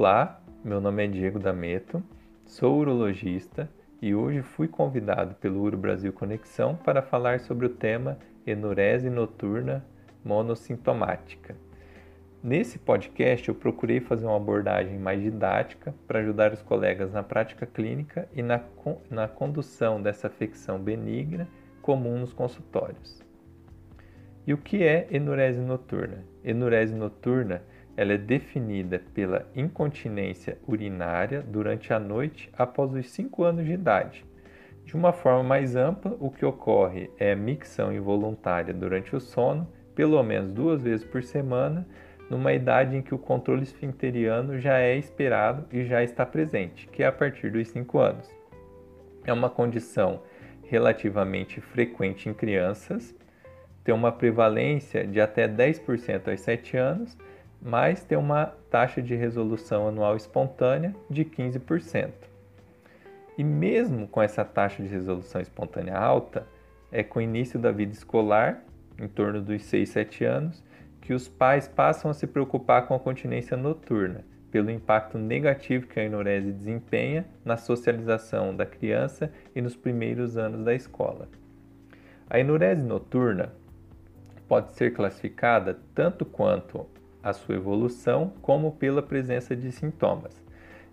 Olá, meu nome é Diego Dameto, sou urologista e hoje fui convidado pelo Uro Brasil Conexão para falar sobre o tema enurese noturna monossintomática. Nesse podcast eu procurei fazer uma abordagem mais didática para ajudar os colegas na prática clínica e na, na condução dessa afecção benigna comum nos consultórios. E o que é enurese noturna? Enurese noturna ela é definida pela incontinência urinária durante a noite após os 5 anos de idade. De uma forma mais ampla, o que ocorre é micção involuntária durante o sono, pelo menos duas vezes por semana, numa idade em que o controle esfincteriano já é esperado e já está presente, que é a partir dos 5 anos. É uma condição relativamente frequente em crianças, tem uma prevalência de até 10% aos 7 anos mas tem uma taxa de resolução anual espontânea de 15%. E mesmo com essa taxa de resolução espontânea alta, é com o início da vida escolar, em torno dos 6, 7 anos, que os pais passam a se preocupar com a continência noturna, pelo impacto negativo que a enurese desempenha na socialização da criança e nos primeiros anos da escola. A enurese noturna pode ser classificada tanto quanto a sua evolução, como pela presença de sintomas.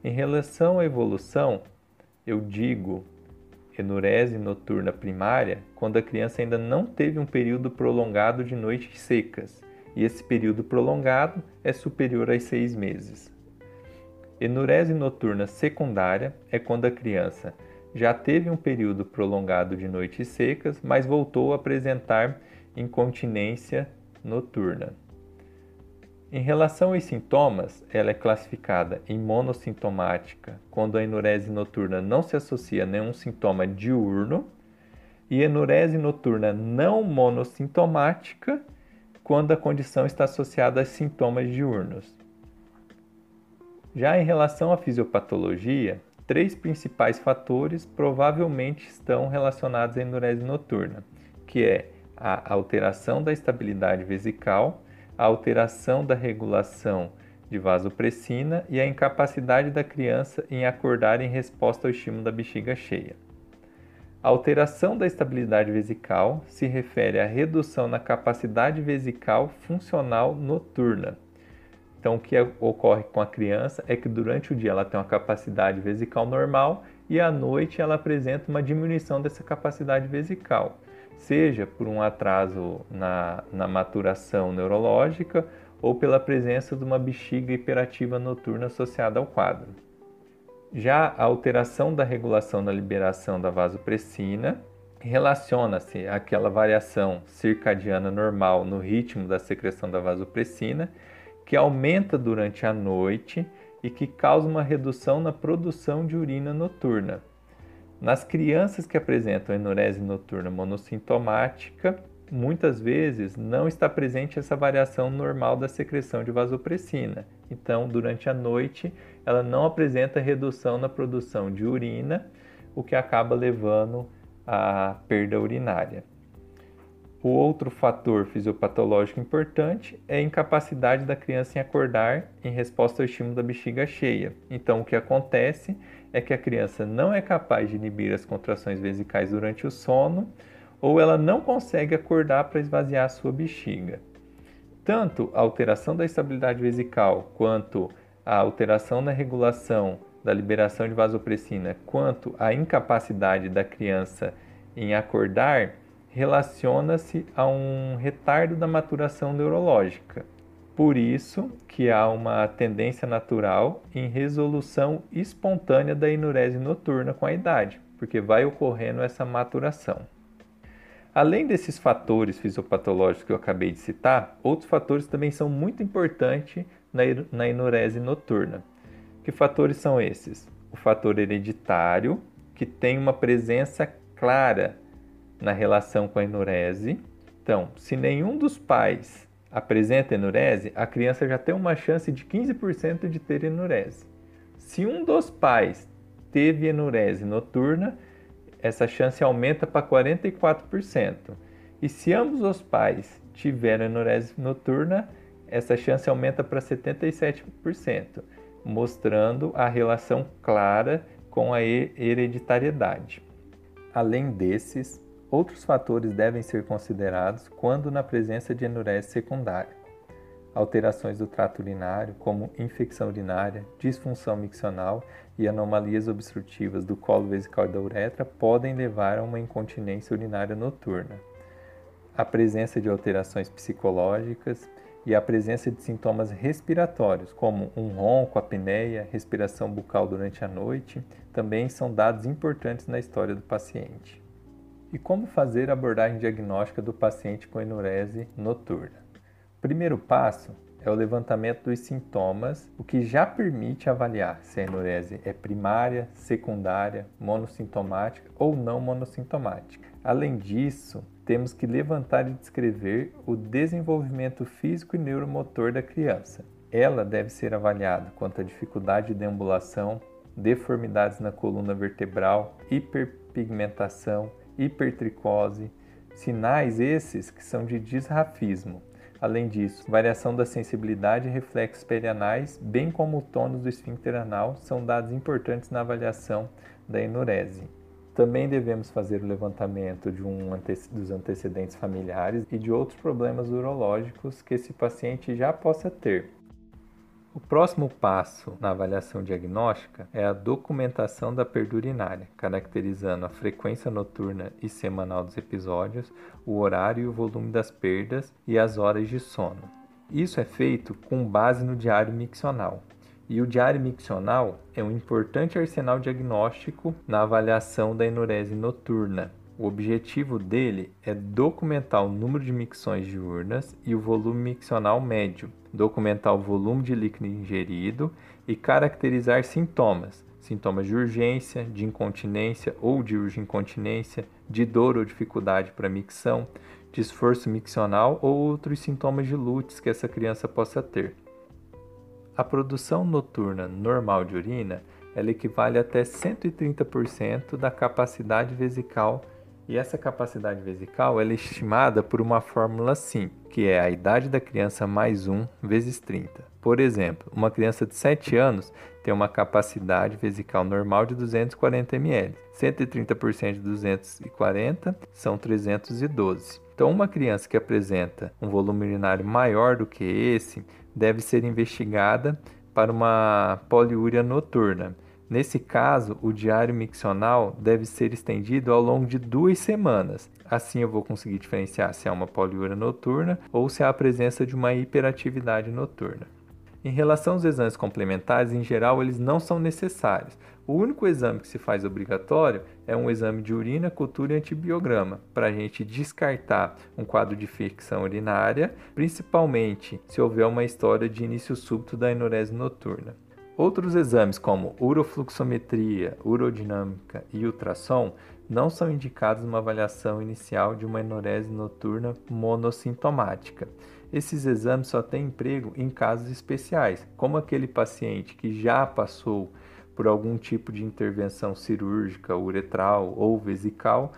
Em relação à evolução, eu digo enurese noturna primária quando a criança ainda não teve um período prolongado de noites secas, e esse período prolongado é superior a seis meses. Enurese noturna secundária é quando a criança já teve um período prolongado de noites secas, mas voltou a apresentar incontinência noturna. Em relação aos sintomas, ela é classificada em monossintomática, quando a enurese noturna não se associa a nenhum sintoma diurno, e enurese noturna não monossintomática, quando a condição está associada a sintomas diurnos. Já em relação à fisiopatologia, três principais fatores provavelmente estão relacionados à enurese noturna, que é a alteração da estabilidade vesical, a alteração da regulação de vasopressina e a incapacidade da criança em acordar em resposta ao estímulo da bexiga cheia. A alteração da estabilidade vesical se refere à redução na capacidade vesical funcional noturna. Então, o que ocorre com a criança é que durante o dia ela tem uma capacidade vesical normal e à noite ela apresenta uma diminuição dessa capacidade vesical seja por um atraso na, na maturação neurológica ou pela presença de uma bexiga hiperativa noturna associada ao quadro. Já a alteração da regulação na liberação da vasopressina relaciona-se àquela variação circadiana normal no ritmo da secreção da vasopressina, que aumenta durante a noite e que causa uma redução na produção de urina noturna. Nas crianças que apresentam enurese noturna monossintomática, muitas vezes não está presente essa variação normal da secreção de vasopressina. Então, durante a noite, ela não apresenta redução na produção de urina, o que acaba levando à perda urinária. O outro fator fisiopatológico importante é a incapacidade da criança em acordar em resposta ao estímulo da bexiga cheia. Então, o que acontece é que a criança não é capaz de inibir as contrações vesicais durante o sono ou ela não consegue acordar para esvaziar a sua bexiga. Tanto a alteração da estabilidade vesical quanto a alteração na regulação da liberação de vasopressina, quanto a incapacidade da criança em acordar, relaciona-se a um retardo da maturação neurológica. Por isso que há uma tendência natural em resolução espontânea da enurese noturna com a idade, porque vai ocorrendo essa maturação. Além desses fatores fisiopatológicos que eu acabei de citar, outros fatores também são muito importantes na enurese noturna. Que fatores são esses? O fator hereditário, que tem uma presença clara na relação com a enurese. Então, se nenhum dos pais apresenta enurese, a criança já tem uma chance de 15% de ter enurese. Se um dos pais teve enurese noturna, essa chance aumenta para 44%. E se ambos os pais tiveram enurese noturna, essa chance aumenta para 77%. mostrando a relação clara com a hereditariedade. Além desses, outros fatores devem ser considerados quando na presença de enurese secundária. Alterações do trato urinário, como infecção urinária, disfunção miccional e anomalias obstrutivas do colo vesical e da uretra, podem levar a uma incontinência urinária noturna. A presença de alterações psicológicas e a presença de sintomas respiratórios, como um ronco, apneia, respiração bucal durante a noite, também são dados importantes na história do paciente. E como fazer a abordagem diagnóstica do paciente com enurese noturna? O primeiro passo é o levantamento dos sintomas, o que já permite avaliar se a enurese é primária, secundária, monossintomática ou não monossintomática. Além disso, temos que levantar e descrever o desenvolvimento físico e neuromotor da criança. Ela deve ser avaliada quanto à dificuldade de deambulação, deformidades na coluna vertebral, hiperpigmentação, hipertricose, sinais esses que são de disrafismo. Além disso, variação da sensibilidade e reflexos perianais, bem como o tônus do esfíncter anal, são dados importantes na avaliação da enurese. Também devemos fazer o levantamento de um dos antecedentes familiares e de outros problemas urológicos que esse paciente já possa ter, o próximo passo na avaliação diagnóstica é a documentação da perda urinária, caracterizando a frequência noturna e semanal dos episódios, o horário e o volume das perdas e as horas de sono. Isso é feito com base no diário miccional. E o diário miccional é um importante arsenal diagnóstico na avaliação da enurese noturna, o objetivo dele é documentar o número de micções diurnas e o volume miccional médio, documentar o volume de líquido ingerido e caracterizar sintomas, sintomas de urgência, de incontinência ou de urgincontinência, de dor ou dificuldade para micção, de esforço miccional ou outros sintomas de lutes que essa criança possa ter. A produção noturna normal de urina ela equivale até 130% da capacidade vesical e essa capacidade vesical é estimada por uma fórmula assim, que é a idade da criança mais 1 vezes 30. Por exemplo, uma criança de 7 anos tem uma capacidade vesical normal de 240 ml. 130% de 240 são 312. Então, uma criança que apresenta um volume urinário maior do que esse deve ser investigada para uma poliúria noturna Nesse caso, o diário miccional deve ser estendido ao longo de duas semanas. Assim eu vou conseguir diferenciar se há uma poliúria noturna ou se há a presença de uma hiperatividade noturna. Em relação aos exames complementares, em geral, eles não são necessários. O único exame que se faz obrigatório é um exame de urina, cultura e antibiograma, para a gente descartar um quadro de infecção urinária, principalmente se houver uma história de início súbito da enurese noturna. Outros exames, como urofluxometria, urodinâmica e ultrassom, não são indicados numa avaliação inicial de uma enurese noturna monossintomática. Esses exames só têm emprego em casos especiais, como aquele paciente que já passou por algum tipo de intervenção cirúrgica, uretral ou vesical.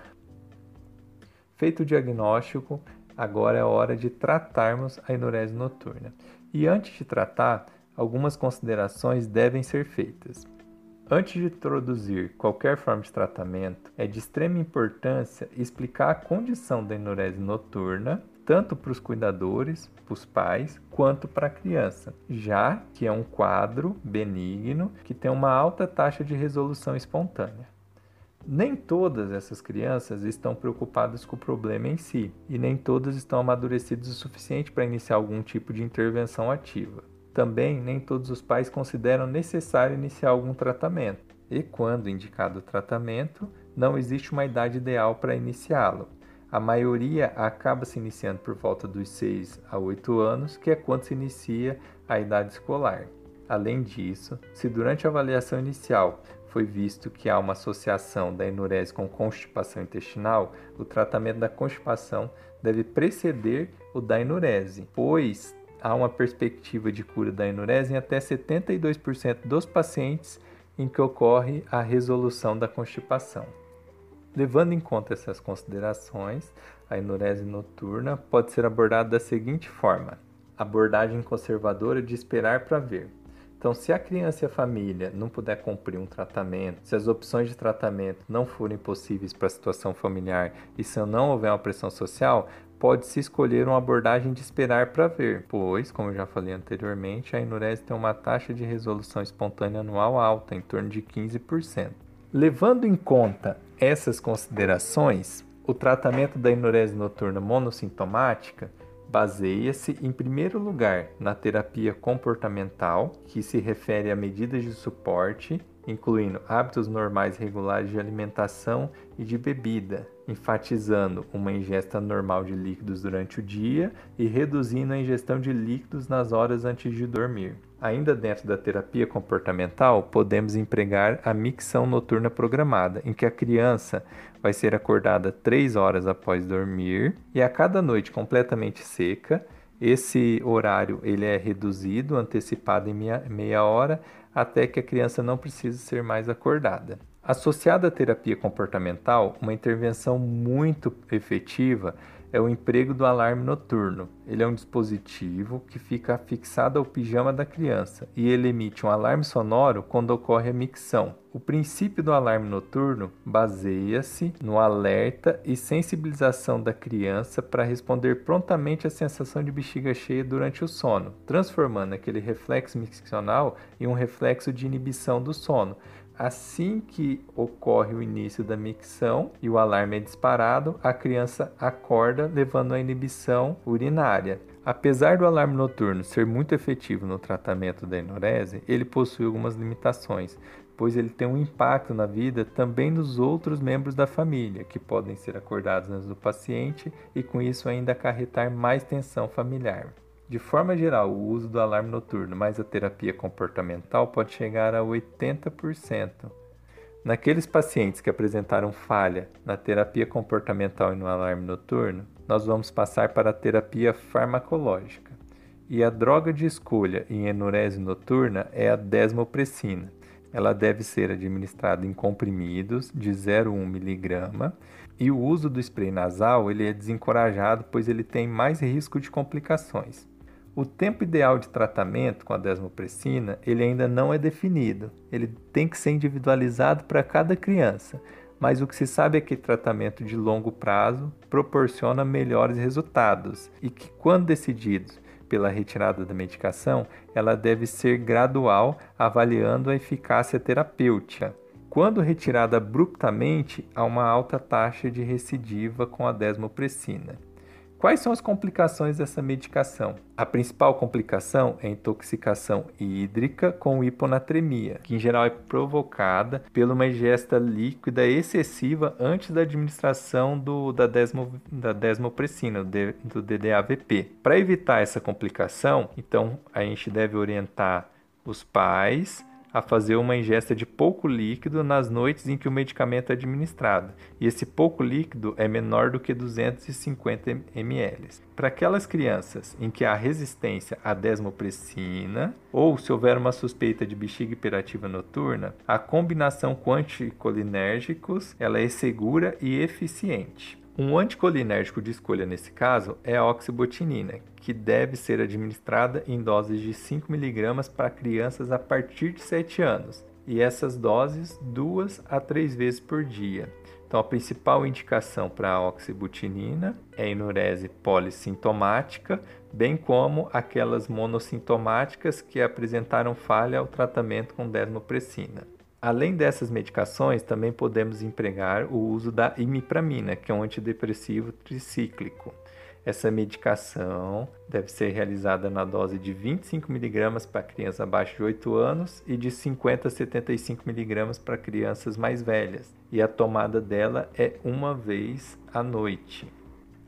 Feito o diagnóstico, agora é hora de tratarmos a enurese noturna. E antes de tratar, algumas considerações devem ser feitas. Antes de introduzir qualquer forma de tratamento, é de extrema importância explicar a condição da enurese noturna, tanto para os cuidadores, para os pais, quanto para a criança, já que é um quadro benigno que tem uma alta taxa de resolução espontânea. Nem todas essas crianças estão preocupadas com o problema em si, e nem todas estão amadurecidas o suficiente para iniciar algum tipo de intervenção ativa. Também nem todos os pais consideram necessário iniciar algum tratamento, e quando indicado o tratamento, não existe uma idade ideal para iniciá-lo. A maioria acaba se iniciando por volta dos 6 a 8 anos, que é quando se inicia a idade escolar. Além disso, se durante a avaliação inicial foi visto que há uma associação da enurese com constipação intestinal, o tratamento da constipação deve preceder o da enurese, pois há uma perspectiva de cura da enurese em até 72% dos pacientes em que ocorre a resolução da constipação. Levando em conta essas considerações, a enurese noturna pode ser abordada da seguinte forma: abordagem conservadora de esperar para ver. Então, se a criança e a família não puder cumprir um tratamento, se as opções de tratamento não forem possíveis para a situação familiar e se não houver uma pressão social, pode-se escolher uma abordagem de esperar para ver, pois, como já falei anteriormente, a enurese tem uma taxa de resolução espontânea anual alta, em torno de 15%. Levando em conta essas considerações, o tratamento da enurese noturna monossintomática baseia-se, em primeiro lugar, na terapia comportamental, que se refere a medidas de suporte, incluindo hábitos normais regulares de alimentação e de bebida, enfatizando uma ingesta normal de líquidos durante o dia e reduzindo a ingestão de líquidos nas horas antes de dormir. Ainda dentro da terapia comportamental, podemos empregar a micção noturna programada, em que a criança vai ser acordada 3 horas após dormir e a cada noite completamente seca. Esse horário ele é reduzido, antecipado em meia, meia hora, até que a criança não precise ser mais acordada. Associada à terapia comportamental, uma intervenção muito efetiva é o emprego do alarme noturno. Ele é um dispositivo que fica fixado ao pijama da criança e ele emite um alarme sonoro quando ocorre a micção. O princípio do alarme noturno baseia-se no alerta e sensibilização da criança para responder prontamente à sensação de bexiga cheia durante o sono, transformando aquele reflexo miccional em um reflexo de inibição do sono Assim que ocorre o início da micção e o alarme é disparado, a criança acorda, levando à inibição urinária. Apesar do alarme noturno ser muito efetivo no tratamento da enurese, ele possui algumas limitações, pois ele tem um impacto na vida também dos outros membros da família, que podem ser acordados antes do paciente e com isso ainda acarretar mais tensão familiar. De forma geral, o uso do alarme noturno mais a terapia comportamental pode chegar a 80%. Naqueles pacientes que apresentaram falha na terapia comportamental e no alarme noturno, nós vamos passar para a terapia farmacológica. E a droga de escolha em enurese noturna é a desmopressina. Ela deve ser administrada em comprimidos de 0,1 mg e o uso do spray nasal ele é desencorajado, pois ele tem mais risco de complicações. O tempo ideal de tratamento com a desmopressina ele ainda não é definido. Ele tem que ser individualizado para cada criança, mas o que se sabe é que tratamento de longo prazo proporciona melhores resultados e que, quando decididos pela retirada da medicação, ela deve ser gradual, avaliando a eficácia terapêutica. Quando retirada abruptamente, há uma alta taxa de recidiva com a desmopressina. Quais são as complicações dessa medicação? A principal complicação é intoxicação hídrica com hiponatremia, que em geral é provocada por uma ingesta líquida excessiva antes da administração do, da, desmo, da desmopressina, do DDAVP. Para evitar essa complicação, então a gente deve orientar os pais a fazer uma ingesta de pouco líquido nas noites em que o medicamento é administrado, e esse pouco líquido é menor do que 250 ml. Para aquelas crianças em que há resistência à desmopressina ou se houver uma suspeita de bexiga hiperativa noturna, a combinação com anticolinérgicos ela é segura e eficiente. Um anticolinérgico de escolha nesse caso é a oxibotinina, que deve ser administrada em doses de 5 mg para crianças a partir de 7 anos, e essas doses duas a três vezes por dia. Então, a principal indicação para a oxibutinina é a enurese polissintomática, bem como aquelas monossintomáticas que apresentaram falha ao tratamento com desmopressina. Além dessas medicações, também podemos empregar o uso da imipramina, que é um antidepressivo tricíclico. Essa medicação deve ser realizada na dose de 25 mg para crianças abaixo de 8 anos e de 50 a 75 mg para crianças mais velhas, e a tomada dela é uma vez à noite.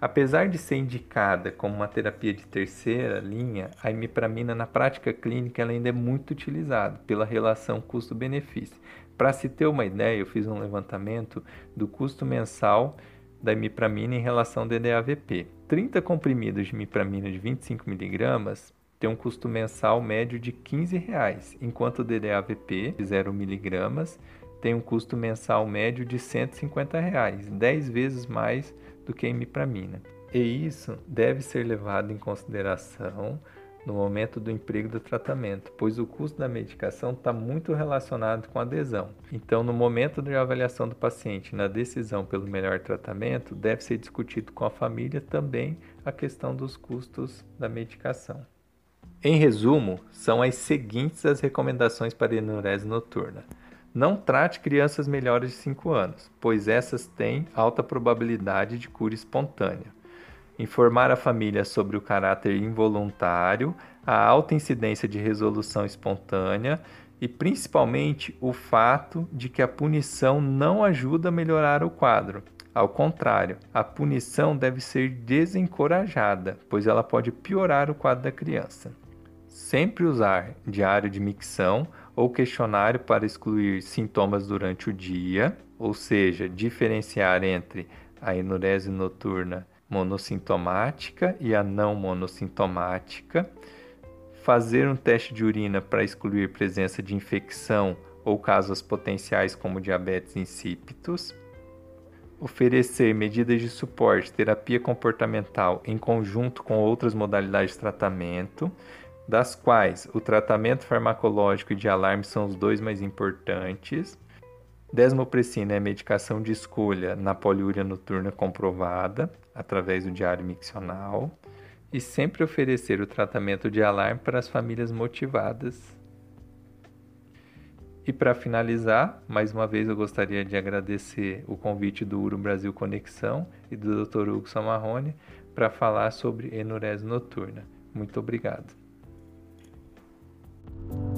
Apesar de ser indicada como uma terapia de terceira linha, a imipramina na prática clínica ainda é muito utilizada pela relação custo-benefício. Para se ter uma ideia, eu fiz um levantamento do custo mensal da imipramina em relação ao DDAVP. 30 comprimidos de imipramina de 25mg tem um custo mensal médio de 15 reais, enquanto o DDAVP de 0mg tem um custo mensal médio de 150 reais, 10 vezes mais do que a imipramina. E isso deve ser levado em consideração no momento do emprego do tratamento, pois o custo da medicação está muito relacionado com a adesão. Então, no momento de avaliação do paciente, na decisão pelo melhor tratamento, deve ser discutido com a família também a questão dos custos da medicação. Em resumo, são as seguintes as recomendações para enurese noturna. Não trate crianças melhores de 5 anos, pois essas têm alta probabilidade de cura espontânea informar a família sobre o caráter involuntário, a alta incidência de resolução espontânea e principalmente o fato de que a punição não ajuda a melhorar o quadro. Ao contrário, a punição deve ser desencorajada, pois ela pode piorar o quadro da criança. Sempre usar diário de micção ou questionário para excluir sintomas durante o dia, ou seja, diferenciar entre a enurese noturna monossintomática e a não monossintomática, fazer um teste de urina para excluir presença de infecção ou casos potenciais como diabetes insípidos, oferecer medidas de suporte, terapia comportamental em conjunto com outras modalidades de tratamento, das quais o tratamento farmacológico e de alarme são os dois mais importantes. Desmopressina é medicação de escolha na poliúria noturna comprovada através do diário miccional e sempre oferecer o tratamento de alarme para as famílias motivadas. E para finalizar, mais uma vez eu gostaria de agradecer o convite do Uro Brasil Conexão e do Dr. Hugo Samarrone para falar sobre enurese noturna. Muito obrigado. thank you